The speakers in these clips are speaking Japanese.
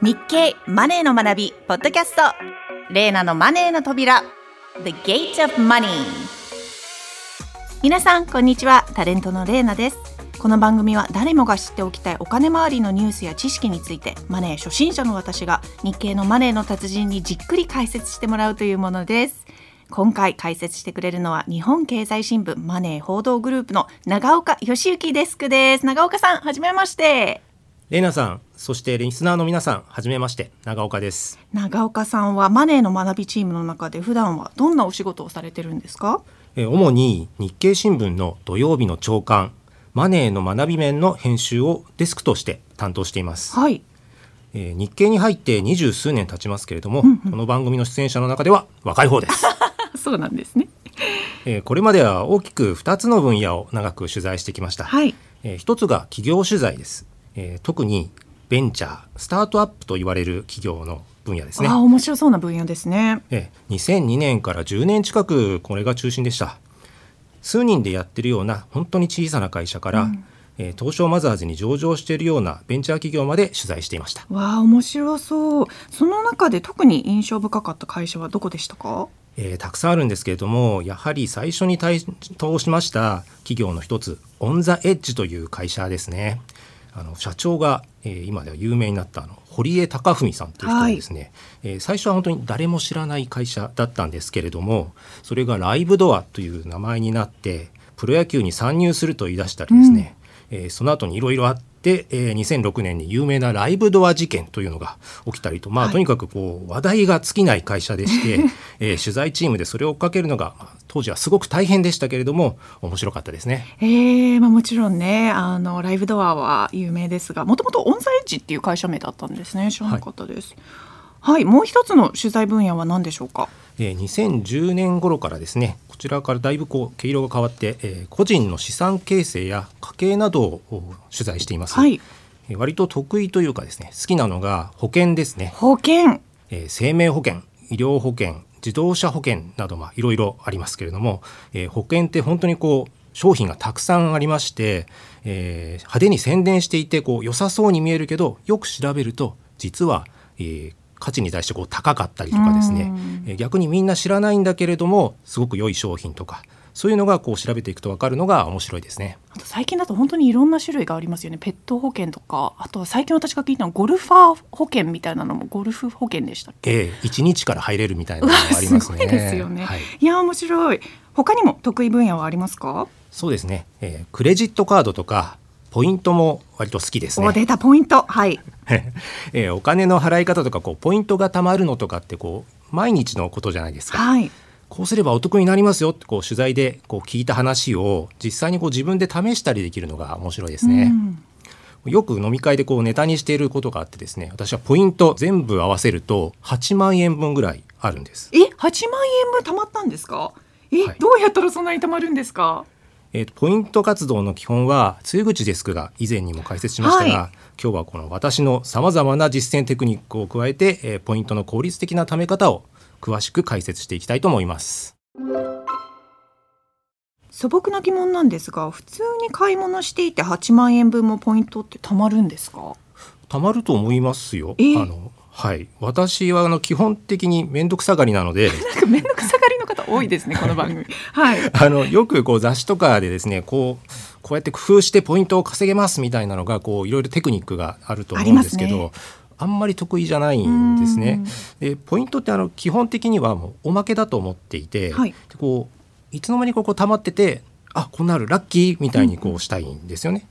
日経マネーの学びポッドキャスト。レーナのマネーの扉。The Gate of Money 皆さんこんにちは。タレントのレーナです。この番組は誰もが知っておきたいお金周りのニュースや知識についてマネー初心者の私が日経のマネーの達人にじっくり解説してもらうというものです。今回解説してくれるのは日本経済新聞マネー報道グループの長岡義之デスクです。長岡さんはじめまして。レイナさん、そしてリスナーの皆さん、はじめまして、長岡です。長岡さんはマネーの学びチームの中で普段はどんなお仕事をされてるんですか？え主に日経新聞の土曜日の朝刊、マネーの学び面の編集をデスクとして担当しています。はい。えー、日経に入って二十数年経ちますけれども、うんうん、この番組の出演者の中では若い方です。そうなんですね。えー、これまでは大きく2つの分野を長く取材してきました。はい。えー、一つが企業取材です。えー、特にベンチャースタートアップと言われる企業の分野ですね。あ面白そうな分野ですね。ええ、2002年から10年近くこれが中心でした。数人でやってるような本当に小さな会社から、うん、えー、東証マザーズに上場しているようなベンチャー企業まで取材していました。わあ面白そう。その中で特に印象深かった会社はどこでしたか？えー、たくさんあるんですけれどもやはり最初に対投しました企業の一つオン・ザ・エッジという会社ですね。あの社長が、えー、今では有名になったあの堀江貴文さんという人ですね、はい、えー、最初は本当に誰も知らない会社だったんですけれどもそれがライブドアという名前になってプロ野球に参入すると言い出したりですね、うん、えー、その後にいろいろあって、えー、2006年に有名なライブドア事件というのが起きたりと、まあ、とにかくこう話題が尽きない会社でして、えー、取材チームでそれを追っかけるのが、まあ、当時はすごく大変でしたけれども面白かったですね。えーまあ、もちろんねあのライブドアは有名ですがもともとオンザエッジっていう会社名だったんですね知らなかったです。はい、はい、もう一つの取材分野は何でしょうか？えー、2010年頃からですねこちらからだいぶこう毛色が変わって、えー、個人の資産形成や家計などを取材しています。はい、えー、割と得意というかですね好きなのが保険ですね。保険、えー、生命保険医療保険自動車保険などいろいろありますけれども、えー、保険って本当にこう商品がたくさんありまして、えー、派手に宣伝していてこう良さそうに見えるけどよく調べると実は、えー、価値に対してこう高かったりとかですね、えー、逆にみんな知らないんだけれどもすごく良い商品とかそういうのがこう調べていくと分かるのが面白いですね。あと最近だと本当にいろんな種類がありますよね。ペット保険とか、あとは最近私が聞いたのはゴルファー保険みたいなのもゴルフ保険でしたっけ？ええ一日から入れるみたいなのがありますね。すですよね。はい、いや面白い。他にも得意分野はありますか？そうですね。えー、クレジットカードとかポイントも割と好きですね。お出たポイントはい。えー、お金の払い方とかこうポイントが貯まるのとかってこう毎日のことじゃないですか。はい。こうすればお得になりますよってこう取材でこう聞いた話を実際にこう自分で試したりできるのが面白いですね。うん、よく飲み会でこうネタにしていることがあってですね私はポイント全部合わせると8万円分ぐらいあるんですえ8万円分貯まったんですか？え、はい、どうやったらそんなに貯まるんですか？えーと、ポイント活動の基本は露口デスクが以前にも解説しましたが、はい、今日はこの私のさまざまな実践テクニックを加えて、えー、ポイントの効率的な貯め方を詳しく解説していきたいと思います。素朴な疑問なんですが普通に買い物していて8万円分もポイントって貯まるんですか？貯まると思いますよ。あのはい。私はあの基本的に面倒くさがりなので。なんか面倒くさがりの方多いですね この番組。はい。あのよくこう雑誌とかでですねこうこうやって工夫してポイントを稼げますみたいなのがこういろいろテクニックがあると思うんですけどあんまり得意じゃないんですね。でポイントってあの基本的にはもうおまけだと思っていて、はい、こういつの間にここ溜まっててあこんなあるラッキーみたいにこうしたいんですよね。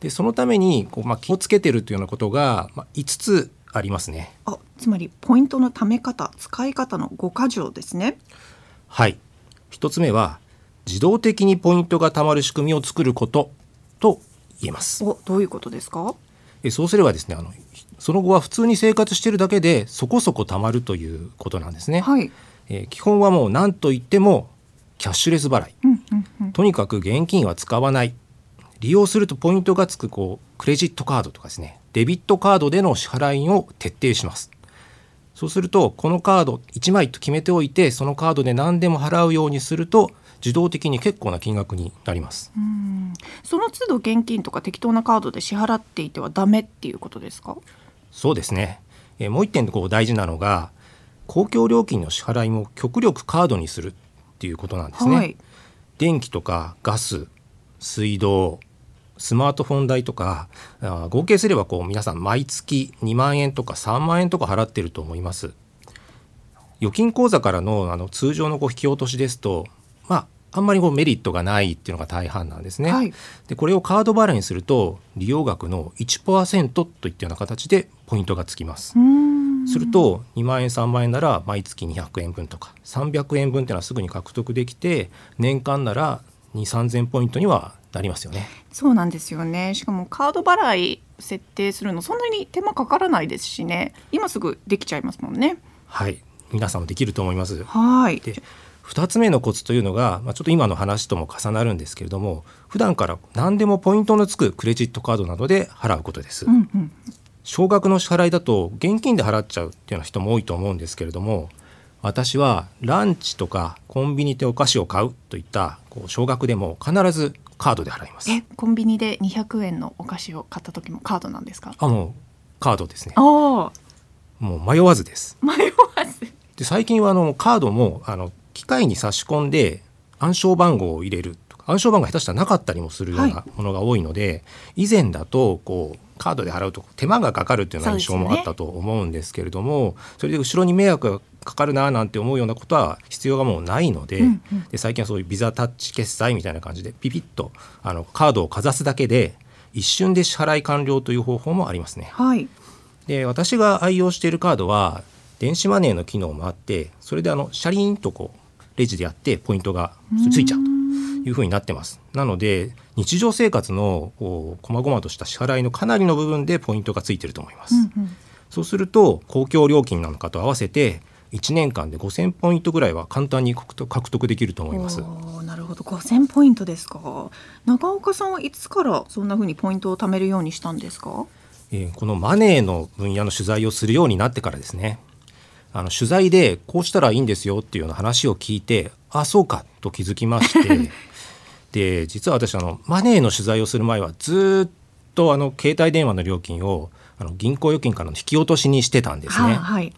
でそのためにこう、まあ、気をつけてるというようなことが、まあ、5つありますね。あつまりポイントの貯め方使い方の5箇条ですね。はい1つ目は自動的にポイントが貯まる仕組みを作ることと言えます。おどういうことですか？えそうすればですねあのその後は普通に生活しているだけでそこそこ貯まるということなんですね。はい、えー、基本はもう何と言ってもキャッシュレス払い、うんうんうん、とにかく現金は使わない利用するとポイントがつくこうクレジットカードとかですねデビットカードでの支払いを徹底します。そうするとこのカード1枚と決めておいてそのカードで何でも払うようにすると自動的に結構な金額になります。その都度現金とか適当なカードで支払っていてはダメっていうことですか？そうですね、えーもう一点こう大事なのが公共料金の支払いも極力カードにするっていうことなんですね。はい。電気とかガス水道スマートフォン代とか合計すればこう皆さん毎月2万円とか3万円とか払ってると思います。預金口座からのあの通常のこう引き落としですとまああんまりこうメリットがないっていうのが大半なんですね、はい。でこれをカード払いにすると利用額の1%といったような形でポイントがつきます。すると2万円3万円なら毎月200円分とか300円分っていうのはすぐに獲得できて年間なら2 3 0 0 0ポイントにはなりますよね。そうなんですよねしかもカード払い設定するのそんなに手間かからないですしね今すぐできちゃいますもんねはい皆さんもできると思います。はいで2つ目のコツというのが、まあ、ちょっと今の話とも重なるんですけれども普段から何でもポイントのつくクレジットカードなどで払うことです。うんうん少額の支払いだと現金で払っちゃうっていうような人も多いと思うんですけれども私はランチとかコンビニでお菓子を買うといったこう少額でも必ずカードで払います。えコンビニで200円のお菓子を買った時もカードなんですか？あもうカードですね。ああ。もう迷わずです。迷わず。で最近はあのカードもあの機械に差し込んで暗証番号を入れるとか暗証番号が下手したらなかったりもするようはなものが多いので、以前だとこうカードで払うと手間がかかるっていうような印象もあったと思うんですけれどもそれで後ろに迷惑がかかるななんて思うようなことは必要がもうないので,、うんうん。で最近はそういうビザタッチ決済みたいな感じでピピッとあのカードをかざすだけで一瞬で支払い完了という方法もありますね。はい。で私が愛用しているカードは電子マネーの機能もあってそれであのシャリーンとこうレジでやってポイントがついちゃうというふうになってます。なので日常生活のこう細々とした支払いのかなりの部分でポイントがついてると思います、うんうん。そうすると公共料金なんかと合わせて1年間で5000ポイントぐらいは簡単に獲得できると思います。なるほど。5000ポイントですか。長岡さんはいつからそんな風にポイントを貯めるようにしたんですか？えーこのマネーの分野の取材をするようになってからですね。あの取材でこうしたらいいんですよっていうような話を聞いてあそうかと気づきまして。で実は私あのマネーの取材をする前はずーっとあの携帯電話の料金をあの銀行預金からの引き落としにしてたんですね。はいはい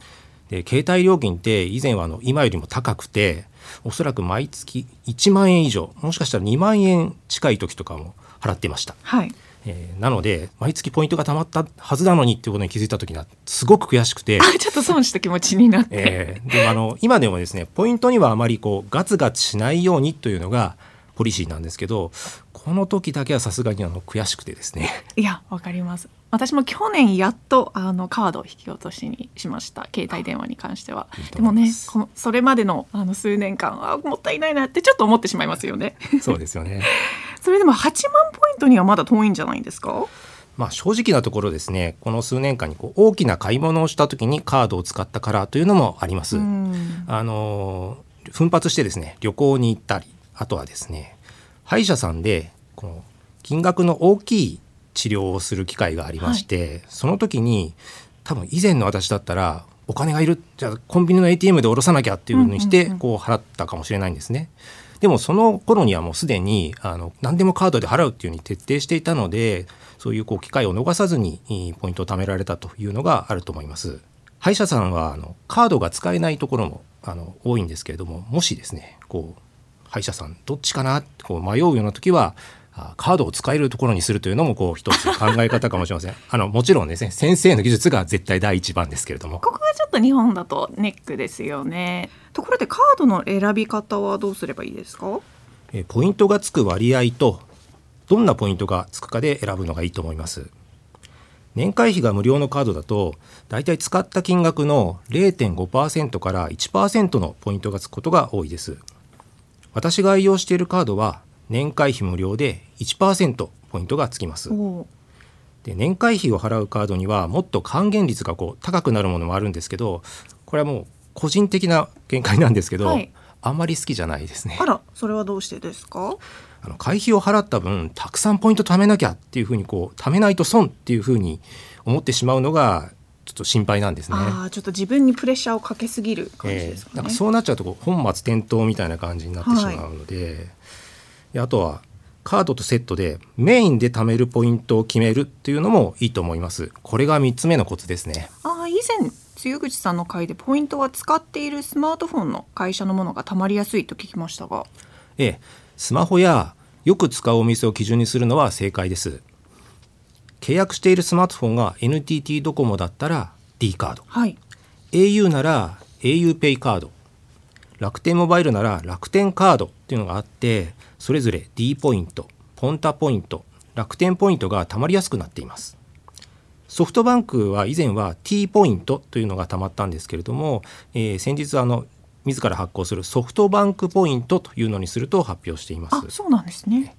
で携帯料金って以前はあの今よりも高くておそらく毎月1万円以上もしかしたら2万円近い時とかも払ってました。はい。えーなので毎月ポイントが貯まったはずなのにっていうことに気づいた時にはすごく悔しくて、あちょっと損した気持ちになって、えーでもあの今でもですねポイントにはあまりこうガツガツしないようにというのがポリシーなんですけどこの時だけはさすがにあの悔しくてですね。いやわかります私も去年やっとあのカードを引き落としにしました。携帯電話に関しては。でもねこのそれまでのあの数年間あもったいないなってちょっと思ってしまいますよね。そうですよね。それでも8万ポイントにはまだ遠いんじゃないんですか？まあ、正直なところですね。この数年間にこう大きな買い物をした時にカードを使ったからというのもあります。うん。あのー奮発してですね旅行に行ったりあとはですね歯医者さんでこの金額の大きい治療をする機会がありまして、その時に多分以前の私だったらお金がいるじゃあコンビニの ATM で下ろさなきゃっていうふうにしてこう払ったかもしれないんですね。でもその頃にはもうすでにあの何でもカードで払うっていうふうに徹底していたのでそういうこう機会を逃さずにいいポイントを貯められたというのがあると思います。歯医者さんはあのカードが使えないところもあの多いんですけれどももしですねこう歯医者さんどっちかなってこう迷うような時はあカードを使えるところにするというのもこう一つ考え方かもしれません。あのもちろんですね先生の技術が絶対第一番ですけれども。ここがちょっと日本だとネックですよね。ところでカードの選び方はどうすればいいですか？えーポイントがつく割合とどんなポイントがつくかで選ぶのがいいと思います。年会費が無料のカードだとだいたい使った金額の0.5%から1%のポイントがつくことが多いです。私が愛用しているカードは年会費無料で1%ポイントがつきます。おで年会費を払うカードにはもっと還元率がこう高くなるものもあるんですけどこれはもう個人的な見解なんですけど、はい。あんまり好きじゃないですね。あらそれはどうしてですか？あの会費を払った分たくさんポイント貯めなきゃっていうふうにこう貯めないと損っていうふうに思ってしまうのがちょっと心配なんですね。ああちょっと自分にプレッシャーをかけすぎる感じえですかね、ーなんかそうなっちゃうとこう本末転倒みたいな感じになってしまうので,、であとはカードとセットでメインで貯めるポイントを決めるっていうのもいいと思います。これが3つ目のコツですね。ああ以前露口さんの回でポイントは使っているスマートフォンの会社のものがたまりやすいと聞きましたが。ええ、スマホやよく使うお店を基準にするのは正解です。契約しているスマートフォンが NTT ドコモだったら D カード。はい。au なら auPay カード。楽天モバイルなら楽天カードっていうのがあってそれぞれ D ポイントポンタポイント楽天ポイントがたまりやすくなっています。ソフトバンクは以前は T ポイントというのがたまったんですけれども、えー先日あの自ら発行するソフトバンクポイントというのにすると発表しています。あそうなんですね。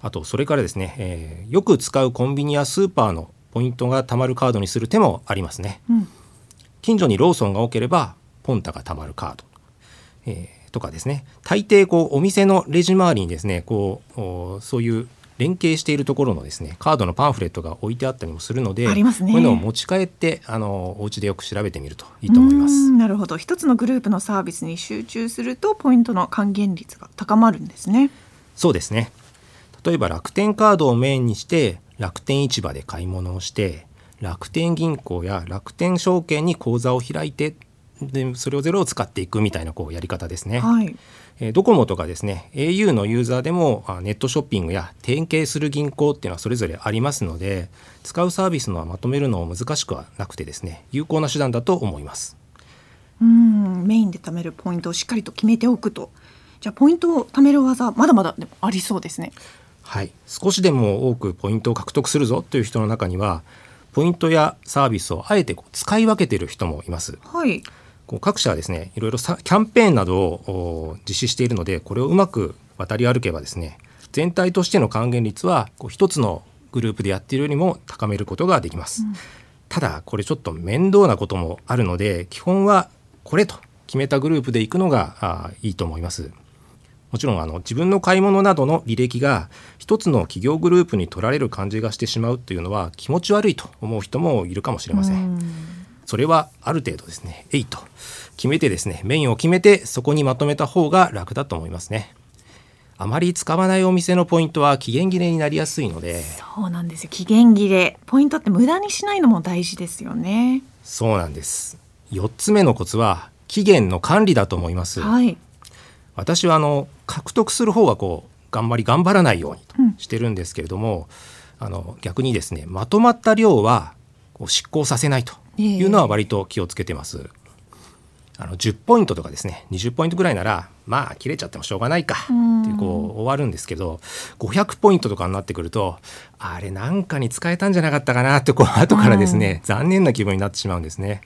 あとそれからですね、えーよく使うコンビニやスーパーのポイントがたまるカードにする手もありますね。うん。近所にローソンが多ければポンタがたまるカード、えーとかですね大抵こうお店のレジ周りにですねこうおそういう連携しているところのですねカードのパンフレットが置いてあったりもするのでありますね。こういうのを持ち帰ってあのお家でよく調べてみるといいと思います。んなるほど。一つのグループのサービスに集中するとポイントの還元率が高まるんですね。そうですね。例えば楽天カードをメインにして楽天市場で買い物をして楽天銀行や楽天証券に口座を開いてでそれをゼロを使っていくみたいなこうやり方ですね。はいえードコモとかですね au のユーザーでもあネットショッピングや提携する銀行っていうのはそれぞれありますので使うサービスのはまとめるのも難しくはなくてですね有効な手段だと思います。うんメインで貯めるポイントをしっかりと決めておくとじゃあポイントを貯める技まだまだでもありそうですねはい、少しでも多くポイントを獲得するぞという人の中にはポイントやサービスをあえてこう使い分けている人もいます。はい各社はですねいろいろさキャンペーンなどをお実施しているのでこれをうまく渡り歩けばですね全体としての還元率はこう一つのグループでやっているよりも高めることができます。ただこれちょっと面倒なこともあるので基本はこれと決めたグループで行くのがあいいと思います。もちろんあの自分の買い物などの履歴が一つの企業グループに取られる感じがしてしまうというのは気持ち悪いと思う人もいるかもしれません。それはある程度ですね、えいと決めてですね、メインを決めてそこにまとめた方が楽だと思いますね。あまり使わないお店のポイントは期限切れになりやすいので、そうなんですよ期限切れポイントって無駄にしないのも大事ですよねそうなんです。4つ目のコツは期限の管理だと思います。はい私はあの獲得する方はこう頑張り頑張らないようにとうんしてるんですけれども、あの逆にですねまとまった量はこう執行させないというのは割と気をつけてます。あの10ポイントとかですね20ポイントぐらいならまあ切れちゃってもしょうがないかうんってこう終わるんですけど500ポイントとかになってくるとあれなんかに使えたんじゃなかったかなってこう後からですね残念な気分になってしまうんですね。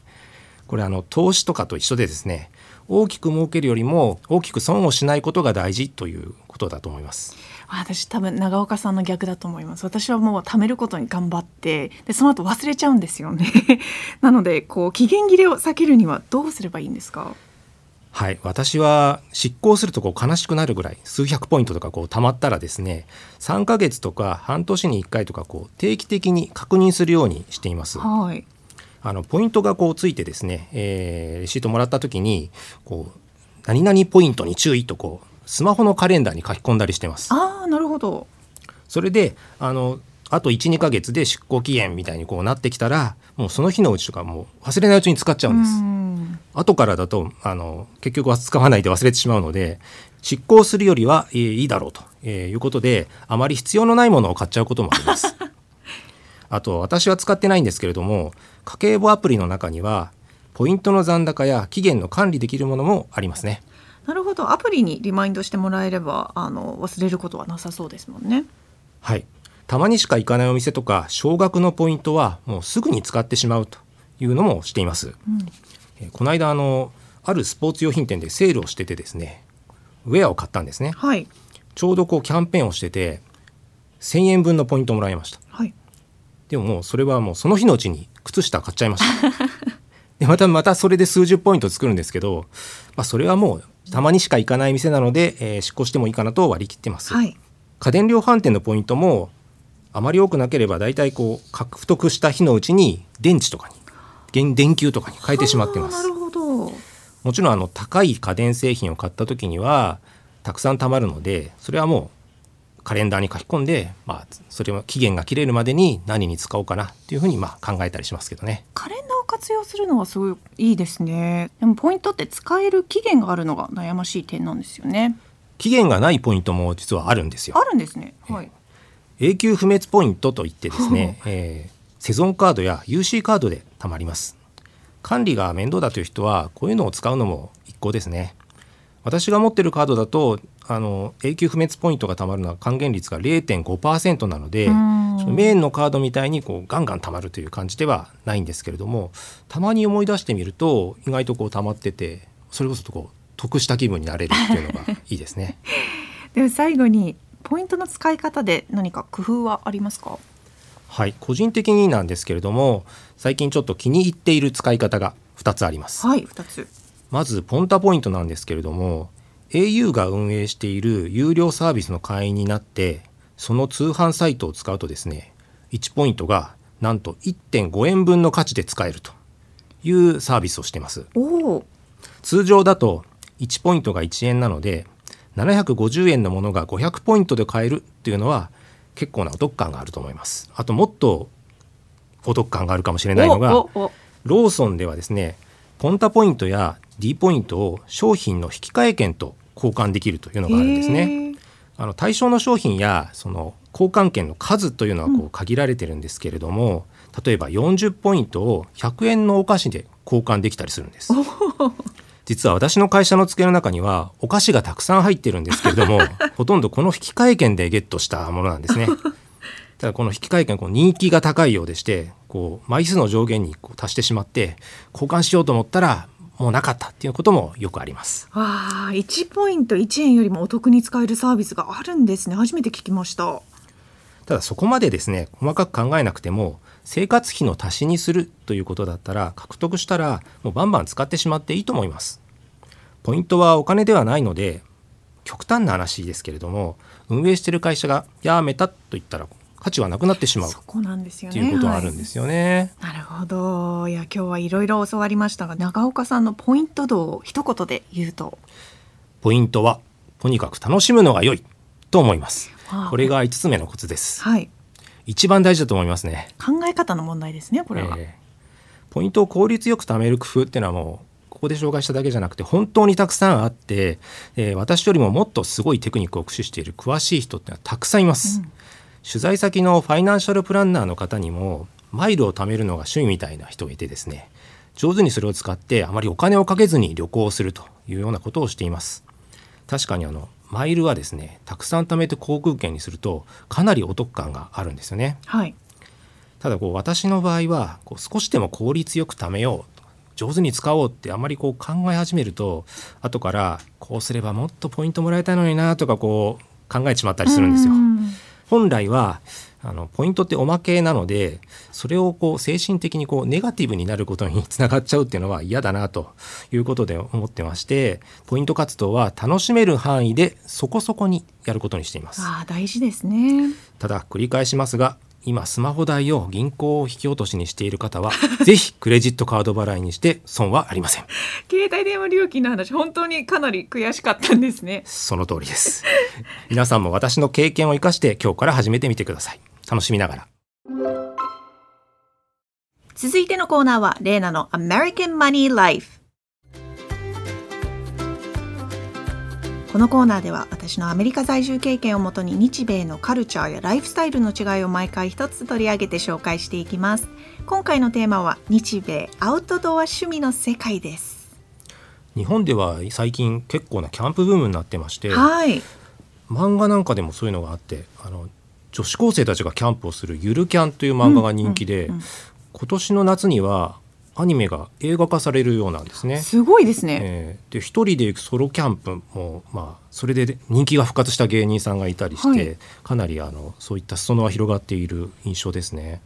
これあの投資とかと一緒でですね大きく儲けるよりも大きく損をしないことが大事ということだと思います。私多分長岡さんの逆だと思います。私はもう貯めることに頑張ってでその後忘れちゃうんですよね。なのでこう期限切れを避けるにはどうすればいいんですか？はい、私は執行するとこう悲しくなるぐらい数百ポイントとかこう貯まったらですね3ヶ月とか半年に1回とかこう定期的に確認するようにしています。はいあのポイントがこうついてですね、えーレシートもらった時にこう何々ポイントに注意とこうスマホのカレンダーに書き込んだりしてます。ああなるほどそれであのあと12ヶ月で出航期限みたいにこうなってきたらもうその日のうちとかもう忘れないうちに使っちゃうんです。ん後からだとあの結局は使わないで忘れてしまうので執行するよりは、えーいいだろうと、えーいうことであまり必要のないものを買っちゃうこともあります。あと私は使ってないんですけれども家計簿アプリの中にはポイントの残高や期限の管理できるものもありますね。なるほどアプリにリマインドしてもらえればあの忘れることはなさそうですもんねはい、たまにしか行かないお店とか少額のポイントはもうすぐに使ってしまうというのもしています。えーこの間あのあるスポーツ用品店でセールをしててですねウェアを買ったんですね。はいちょうどこうキャンペーンをしてて1000円分のポイントもらいましたはいでももうそれはもうその日のうちに靴下買っちゃいました。でまたまたそれで数十ポイント作るんですけど、まあ、それはもうたまにしか行かない店なので、えー執行してもいいかなと割り切ってます、はい。家電量販店のポイントもあまり多くなければだいたいこう獲得した日のうちに電池とかに電電球とかに変えてしまってます。なるほど。もちろんあの高い家電製品を買った時にはたくさん貯まるのでそれはもうカレンダーに書き込んで、まあ、それは期限が切れるまでに何に使おうかなっていうふうにまあ考えたりしますけどね。カレンダーを活用するのはすごいいいですね。でもポイントって使える期限があるのが悩ましい点なんですよね。期限がないポイントも実はあるんですよ。あるんですね。はい。永久不滅ポイントといってですね、えー、セゾンカードや UC カードで貯まります。管理が面倒だという人はこういうのを使うのも一向ですね。私が持ってるカードだとあの永久不滅ポイントが貯まるのは還元率が0.5%なのでメインのカードみたいにこうガンガン貯まるという感じではないんですけれどもたまに思い出してみると意外とこう貯まっててそれこそこう得した気分になれるっていうのがいいですね。では最後にポイントの使い方で何か工夫はありますか？はい個人的になんですけれども最近ちょっと気に入っている使い方が2つあります。はい2つまずポンタポイントなんですけれども au が運営している有料サービスの会員になってその通販サイトを使うとですね1ポイントがなんと1.5円分の価値で使えるというサービスをしてます。通常だと1ポイントが1円なので750円のものが500ポイントで買えるっていうのは結構なお得感があると思います。あともっとお得感があるかもしれないのがローソンではですねポンタポイントや D ポイントを商品の引換券と交換できるというのがあるんですね。あの対象の商品やその交換券の数というのはこう限られてるんですけれども、うん、例えば40ポイントを100円のお菓子で交換できたりするんです。実は私の会社の机の中にはお菓子がたくさん入ってるんですけれども ほとんどこの引換券でゲットしたものなんですね。ただこの引換券こう人気が高いようでしてこう枚数の上限にこう達してしまって交換しようと思ったらもうなかったっていうこともよくあります。ああ、1ポイント1円よりもお得に使えるサービスがあるんですね。初めて聞きました。ただそこまでですね、細かく考えなくても生活費の足しにするということだったら獲得したらもうバンバン使ってしまっていいと思います。ポイントはお金ではないので極端な話ですけれども運営している会社がやめたと言ったら価値はなくなってしまうそこなんですよね。いうことがあるんですよね。はい、ほど。いや今日はいろいろ教わりましたが、長岡さんのポイント度を一言で言うと、ポイントはとにかく楽しむのが良いと思います。これが五つ目のコツです。はい。一番大事だと思いますね。考え方の問題ですね。これは。えー、ポイントを効率よく貯める工夫っていうのはもうここで紹介しただけじゃなくて本当にたくさんあって、えー、私よりももっとすごいテクニックを駆使している詳しい人ってのはたくさんいます。うん取材先のファイナンシャルプランナーの方にもマイルを貯めるのが趣味みたいな人がいてですね上手にそれを使ってあまりお金をかけずに旅行をするというようなことをしています。確かにあのマイルはですねたくさん貯めて航空券にするとかなりお得感があるんですよね、はい、ただこう私の場合はこう少しでも効率よく貯めよう上手に使おうってあんまりこう考え始めると後からこうすればもっとポイントもらえたのになとかこう考えてしまったりするんですよ。本来はあのポイントっておまけなのでそれをこう精神的にこうネガティブになることに つながっちゃうっていうのは嫌だなということで思ってましてポイント活動は楽しめる範囲でそこそこにやることにしています。あ大事ですね。ただ繰り返しますが今スマホ代を銀行引き落としにしている方は ぜひクレジットカード払いにして損はありません。携帯電話料金の話本当にかなり悔しかったんですね。その通りです。皆さんも私の経験を生かして今日から始めてみてください。楽しみながら。続いてのコーナーはレーナの American Money Life このコーナーでは私のアメリカ在住経験をもとに日米のカルチャーやライフスタイルの違いを毎回一つ取り上げて紹介していきます。今回のテーマは日米アウトドア趣味の世界です。日本では最近結構なキャンプブームになってまして、はい、漫画なんかでもそういうのがあってあの女子高生たちがキャンプをするゆるキャンという漫画が人気で、うんうんうん、今年の夏にはアニメが映画化されるようなんですね。すごいですね。えー、で一人で行くソロキャンプもまあそれで人気が復活した芸人さんがいたりして、はい、かなりあのそういった裾野は広がっている印象ですね。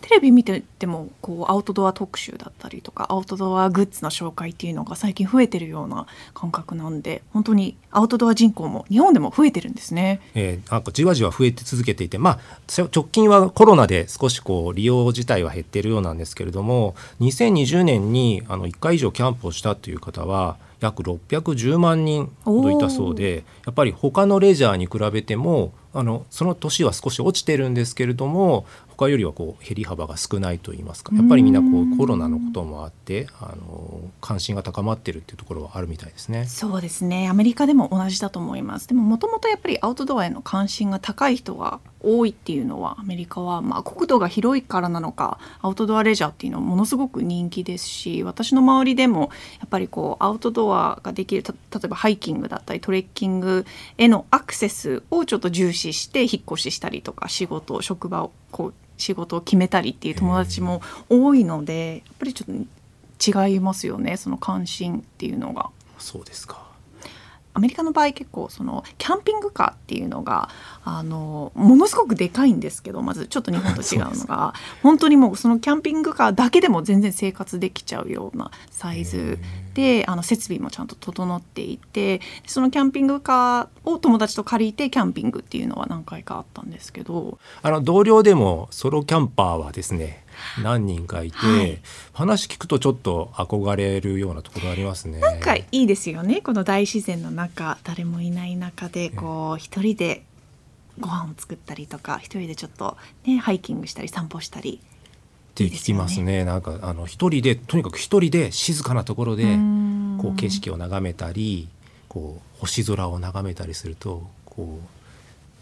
テレビ見ててもこうアウトドア特集だったりとかアウトドアグッズの紹介っていうのが最近増えてるような感覚なんで本当にアウトドア人口も日本でも増えてるんですね。えー、なんかじわじわ増えて続けていて、まあ、直近はコロナで少しこう利用自体は減っているようなんですけれども2020年にあの1回以上キャンプをしたという方は約610万人ほどいたそうでやっぱり他のレジャーに比べてもあのその年は少し落ちてるんですけれども他よりはこう減り幅が少ないといいますかやっぱりみんなこうコロナのこともあってあの関心が高まってるっていうところはあるみたいですね。そうですね。アメリカでも同じだと思います。でももともとやっぱりアウトドアへの関心が高い人が多いっていうのはアメリカは、まあ、国土が広いからなのかアウトドアレジャーっていうのはものすごく人気ですし私の周りでもやっぱりこうアウトドアができる例えばハイキングだったりトレッキングへのアクセスをちょっと重視して引っ越ししたりとか仕事職場をこう仕事を決めたりっていう友達も多いのでやっぱりちょっと違いますよねその関心っていうのが。そうですかアメリカの場合結構そのキャンピングカーっていうのがあのものすごくでかいんですけどまずちょっと日本と違うのが。本当にもうそのキャンピングカーだけでも全然生活できちゃうようなサイズであの設備もちゃんと整っていてそのキャンピングカーを友達と借りてキャンピングっていうのは何回かあったんですけど。あの同僚でもソロキャンパーはですね何人かいて、はい、話聞くとちょっと憧れるようなところありますね。なんかいいですよね。この大自然の中誰もいない中でこう一人でご飯を作ったりとか一人でちょっとねハイキングしたり散歩したり。って聞きますね、ね、なんかあの一人でとにかく一人で静かなところでこう景色を眺めたりこう星空を眺めたりするとこう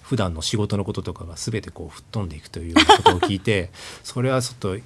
普段の仕事のこととかが全てこう吹っ飛んでいくというようなことを聞いて それはちょっと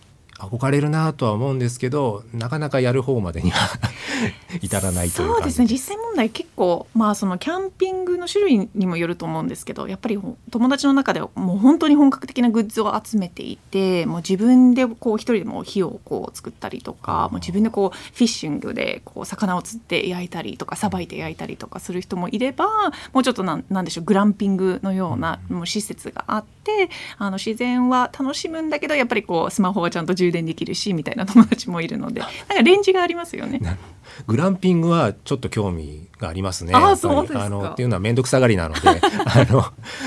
憧れるなとは思うんですけどなかなかやる方までには 至らないというそうですね。実際問題結構まあそのキャンピングの種類にもよると思うんですけどやっぱり友達の中ではもう本当に本格的なグッズを集めていてもう自分でこう一人でも火をこう作ったりとかもう自分でこうフィッシングでこう魚を釣って焼いたりとかさばいて焼いたりとかする人もいればもうちょっとなんなんでしょうグランピングのようなもう施設があってあの自然は楽しむんだけどやっぱりこうスマホはちゃんと充電できるしみたいな友達もいるのでなんかレンジがありますよね。グランピングはちょっと興味がありますね。あそうですあのっていうのは面倒くさがりなので あの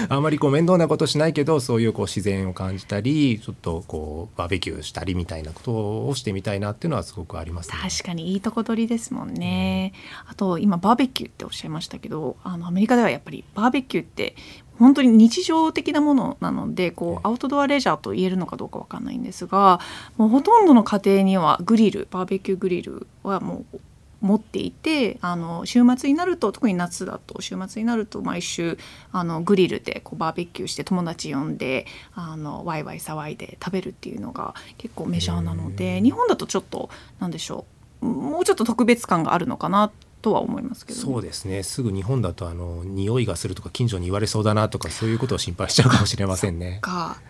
あんまりこう面倒なことしないけどそういうこう自然を感じたりちょっとこうバーベキューしたりみたいなことをしてみたいなっていうのはすごくあります、ね、確かにいいとこ取りですもんね。うん、あと今バーベキューっておっしゃいましたけどあのアメリカではやっぱりバーベキューって本当に日常的なものなのでこうアウトドアレジャーと言えるのかどうかわかんないんですがもうほとんどの家庭にはグリルバーベキューグリルはもう持っていてあの週末になると特に夏だと週末になると毎週あのグリルでこうバーベキューして友達呼んであのワイワイ騒いで食べるっていうのが結構メジャーなので日本だとちょっとなんでしょうもうちょっと特別感があるのかなとは思いますけど、ね、そうですね。すぐ日本だとあの匂いがするとか近所に言われそうだなとかそういうことを心配しちゃうかもしれませんね。か。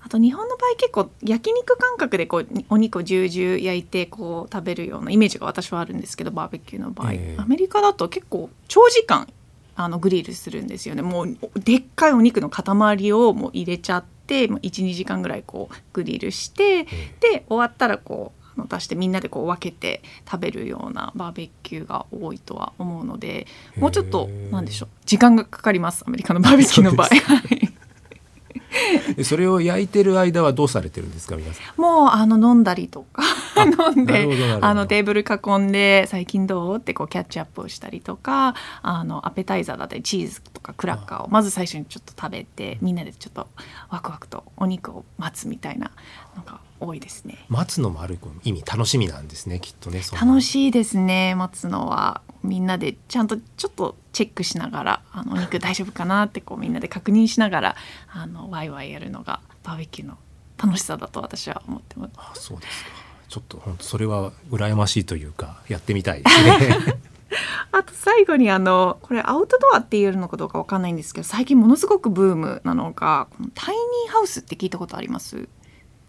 あと日本の場合結構焼肉感覚でこうお肉を重々焼いてこう食べるようなイメージが私はあるんですけどバーベキューの場合、えー、アメリカだと結構長時間あのグリルするんですよね。もうでっかいお肉の塊をもう入れちゃって12時間ぐらいこうグリルして、で終わったらこうの出してみんなでこう分けて食べるようなバーベキューが多いとは思うのでもうちょっとなんでしょう。時間がかかります。アメリカのバーベキューの場合。それを焼いてる間はどうされてるんですか皆さん？もうあの飲んだりとか 飲んであのテーブル囲んで「最近どう?」ってこうキャッチアップをしたりとかあのアペタイザーだったりチーズとかクラッカーをまず最初にちょっと食べてみんなでちょっとワクワクとお肉を待つみたいなのが多いですね。待つのもある意味楽しみなんですねきっとね楽しいですね待つのはみんなでちゃんとちょっとチェックしながらあのお肉大丈夫かなってこうみんなで確認しながらあのワイワイやるのがバーベキューの楽しさだと私は思ってます。あそうですかちょっと本当それは羨ましいというかやってみたいですね。あと最後にあのこれアウトドアって言えるのかどうかわかんないんですけど最近ものすごくブームなのがこのタイニーハウスって聞いたことあります？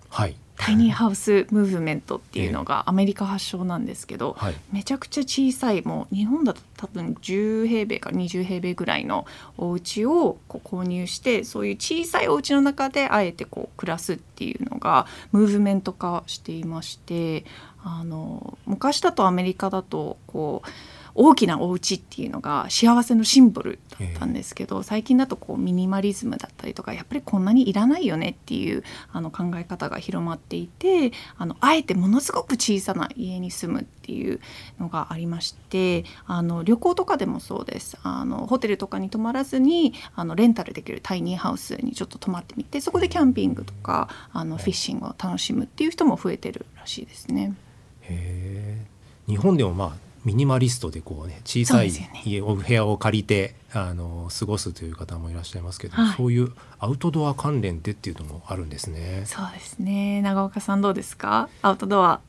はいタイニーハウスムーブメントっていうのがアメリカ発祥なんですけど、めちゃくちゃ小さいもう日本だと多分10平米から20平米ぐらいのお家をこう購入してそういう小さいお家の中であえてこう暮らすっていうのがムーブメント化していましてあの昔だとアメリカだとこう大きなお家っていうのが幸せのシンボルだったんですけど、最近だとこうミニマリズムだったりとかやっぱりこんなにいらないよねっていうあの考え方が広まっていてあのあえてものすごく小さな家に住むっていうのがありましてあの旅行とかでもそうですあのホテルとかに泊まらずにあのレンタルできるタイニーハウスにちょっと泊まってみてそこでキャンピングとかあのフィッシングを楽しむっていう人も増えてるらしいですね。へ日本でもまあミニマリストでこうね小さい家、ね、お部屋を借りてあの過ごすという方もいらっしゃいますけど、はい、そういうアウトドア関連でっていうのもあるんですね。そうですね。長岡さんどうですか？アウトドア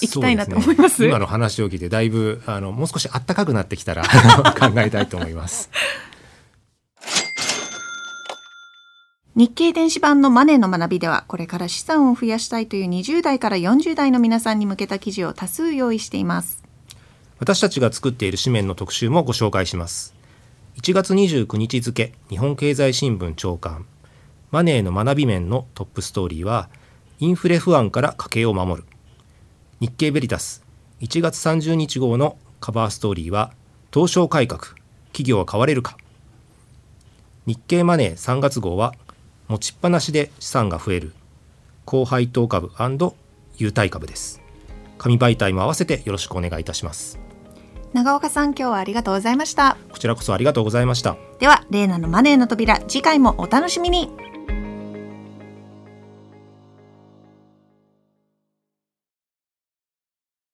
行きたいなと思います、ね、今の話を聞いてだいぶあのもう少し暖かくなってきたら 考えたいと思います。日経電子版のマネーの学びではこれから資産を増やしたいという20代から40代の皆さんに向けた記事を多数用意しています私たちが作っている紙面の特集もご紹介します。1月29日付日本経済新聞長官マネーの学び面のトップストーリーはインフレ不安から家計を守る。日経ベリタス。1月30日号のカバーストーリーは東証改革企業は変われるか。日経マネー3月号は持ちっぱなしで資産が増える。高配当株優待株です。紙媒体も合わせてよろしくお願いいたします。長岡さん今日はありがとうございました。こちらこそありがとうございました。ではレーナのマネーの扉次回もお楽しみに